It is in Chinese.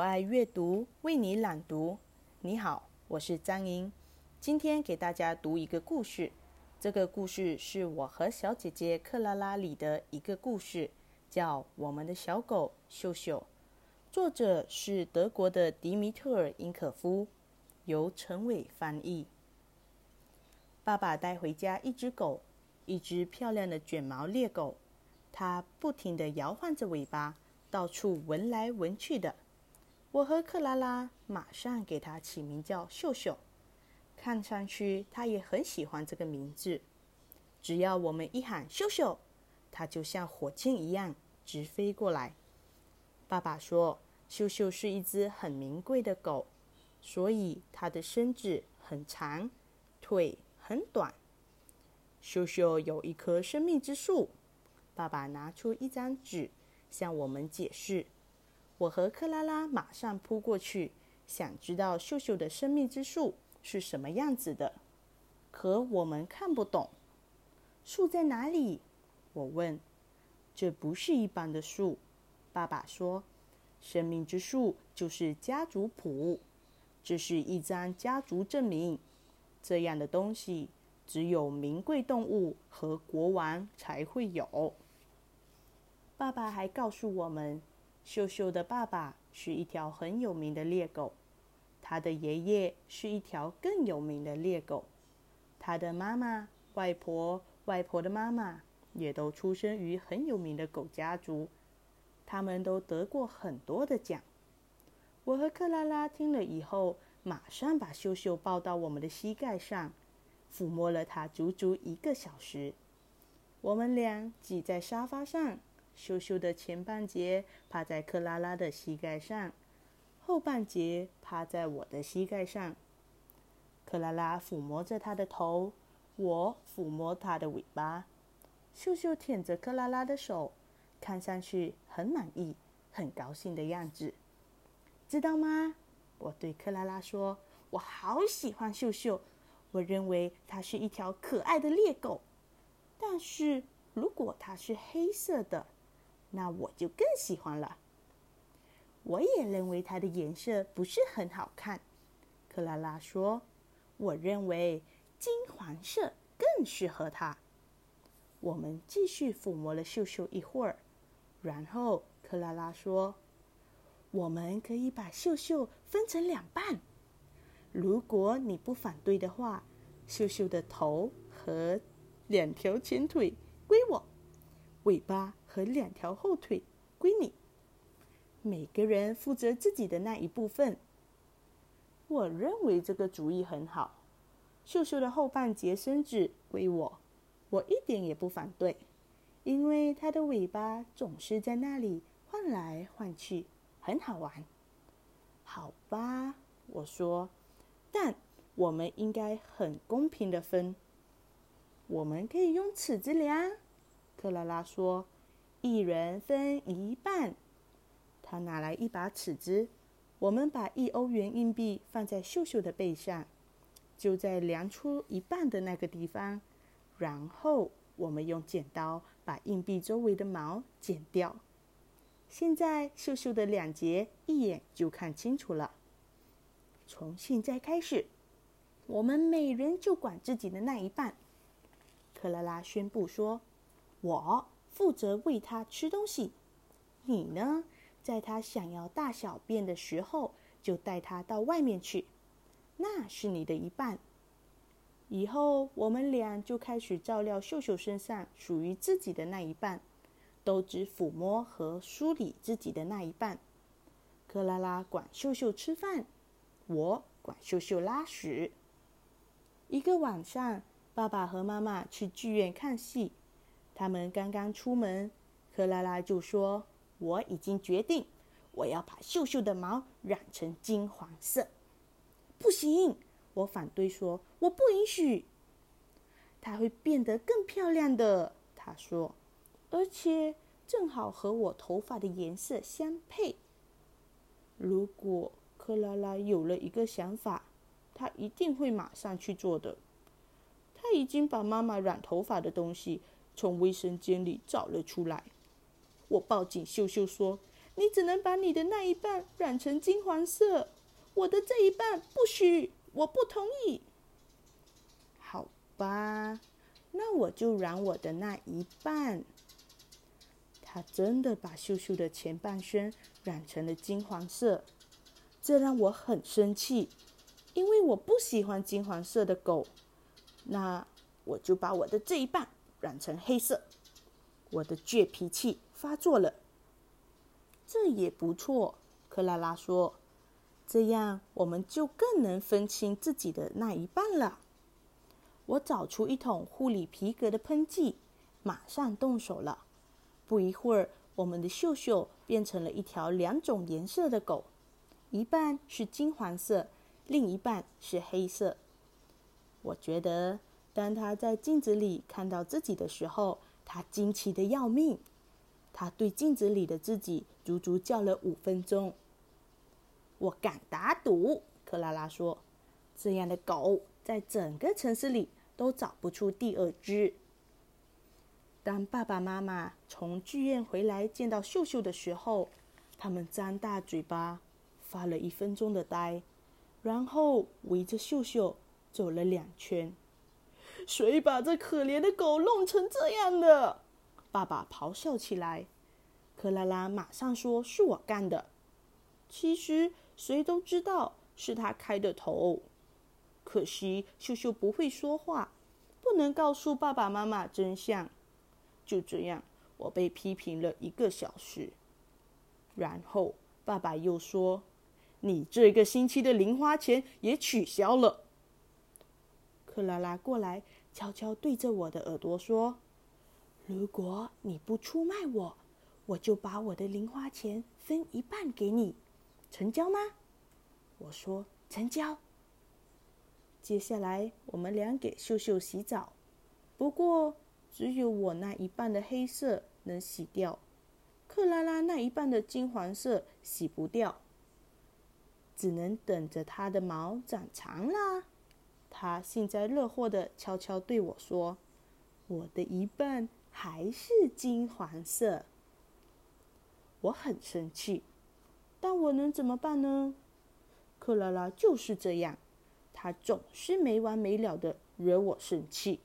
我爱阅读，为你朗读。你好，我是张莹，今天给大家读一个故事。这个故事是我和小姐姐克拉拉里的一个故事，叫《我们的小狗秀秀》。作者是德国的迪米特尔·因可夫，由陈伟翻译。爸爸带回家一只狗，一只漂亮的卷毛猎狗，它不停地摇晃着尾巴，到处闻来闻去的。我和克拉拉马上给它起名叫秀秀，看上去它也很喜欢这个名字。只要我们一喊秀秀，它就像火箭一样直飞过来。爸爸说，秀秀是一只很名贵的狗，所以它的身子很长，腿很短。秀秀有一棵生命之树。爸爸拿出一张纸，向我们解释。我和克拉拉马上扑过去，想知道秀秀的生命之树是什么样子的。可我们看不懂。树在哪里？我问。这不是一般的树，爸爸说。生命之树就是家族谱，这是一张家族证明。这样的东西只有名贵动物和国王才会有。爸爸还告诉我们。秀秀的爸爸是一条很有名的猎狗，他的爷爷是一条更有名的猎狗，他的妈妈、外婆、外婆的妈妈也都出生于很有名的狗家族，他们都得过很多的奖。我和克拉拉听了以后，马上把秀秀抱到我们的膝盖上，抚摸了它足足一个小时。我们俩挤在沙发上。秀秀的前半截趴在克拉拉的膝盖上，后半截趴在我的膝盖上。克拉拉抚摸着他的头，我抚摸他的尾巴。秀秀舔着克拉拉的手，看上去很满意、很高兴的样子。知道吗？我对克拉拉说：“我好喜欢秀秀，我认为它是一条可爱的猎狗。但是如果它是黑色的……”那我就更喜欢了。我也认为它的颜色不是很好看，克拉拉说：“我认为金黄色更适合它。”我们继续抚摸了秀秀一会儿，然后克拉拉说：“我们可以把秀秀分成两半。如果你不反对的话，秀秀的头和两条前腿归我。”尾巴和两条后腿归你，每个人负责自己的那一部分。我认为这个主意很好。秀秀的后半截身子归我，我一点也不反对，因为它的尾巴总是在那里晃来晃去，很好玩。好吧，我说，但我们应该很公平的分。我们可以用尺子量。克拉拉说：“一人分一半。”他拿来一把尺子，我们把一欧元硬币放在秀秀的背上，就在量出一半的那个地方。然后我们用剪刀把硬币周围的毛剪掉。现在秀秀的两节一眼就看清楚了。从现在开始，我们每人就管自己的那一半。克拉拉宣布说。我负责喂它吃东西，你呢，在它想要大小便的时候，就带它到外面去，那是你的一半。以后我们俩就开始照料秀秀身上属于自己的那一半，都只抚摸和梳理自己的那一半。克拉拉管秀秀吃饭，我管秀秀拉屎。一个晚上，爸爸和妈妈去剧院看戏。他们刚刚出门，克拉拉就说：“我已经决定，我要把秀秀的毛染成金黄色。”不行，我反对说：“我不允许。”它会变得更漂亮的，他说，而且正好和我头发的颜色相配。如果克拉拉有了一个想法，她一定会马上去做的。她已经把妈妈染头发的东西。从卫生间里找了出来，我抱紧秀秀说：“你只能把你的那一半染成金黄色，我的这一半不许，我不同意。好吧，那我就染我的那一半。他真的把秀秀的前半身染成了金黄色，这让我很生气，因为我不喜欢金黄色的狗。那我就把我的这一半染成黑色。我的倔脾气发作了。这也不错，克拉拉说，这样我们就更能分清自己的那一半了。我找出一桶护理皮革的喷剂，马上动手了。不一会儿，我们的秀秀变成了一条两种颜色的狗，一半是金黄色，另一半是黑色。我觉得，当他在镜子里看到自己的时候，他惊奇的要命。他对镜子里的自己足足叫了五分钟。我敢打赌，克拉拉说：“这样的狗在整个城市里都找不出第二只。”当爸爸妈妈从剧院回来见到秀秀的时候，他们张大嘴巴，发了一分钟的呆，然后围着秀秀走了两圈。谁把这可怜的狗弄成这样的？爸爸咆哮起来。克拉拉马上说：“是我干的。”其实谁都知道是他开的头，可惜秀秀不会说话，不能告诉爸爸妈妈真相。就这样，我被批评了一个小时。然后爸爸又说：“你这个星期的零花钱也取消了。”克拉拉过来，悄悄对着我的耳朵说：“如果你不出卖我，我就把我的零花钱分一半给你，成交吗？”我说：“成交。”接下来，我们俩给秀秀洗澡。不过。只有我那一半的黑色能洗掉，克拉拉那一半的金黄色洗不掉，只能等着它的毛长长啦。他幸灾乐祸的悄悄对我说：“我的一半还是金黄色。”我很生气，但我能怎么办呢？克拉拉就是这样，她总是没完没了的惹我生气。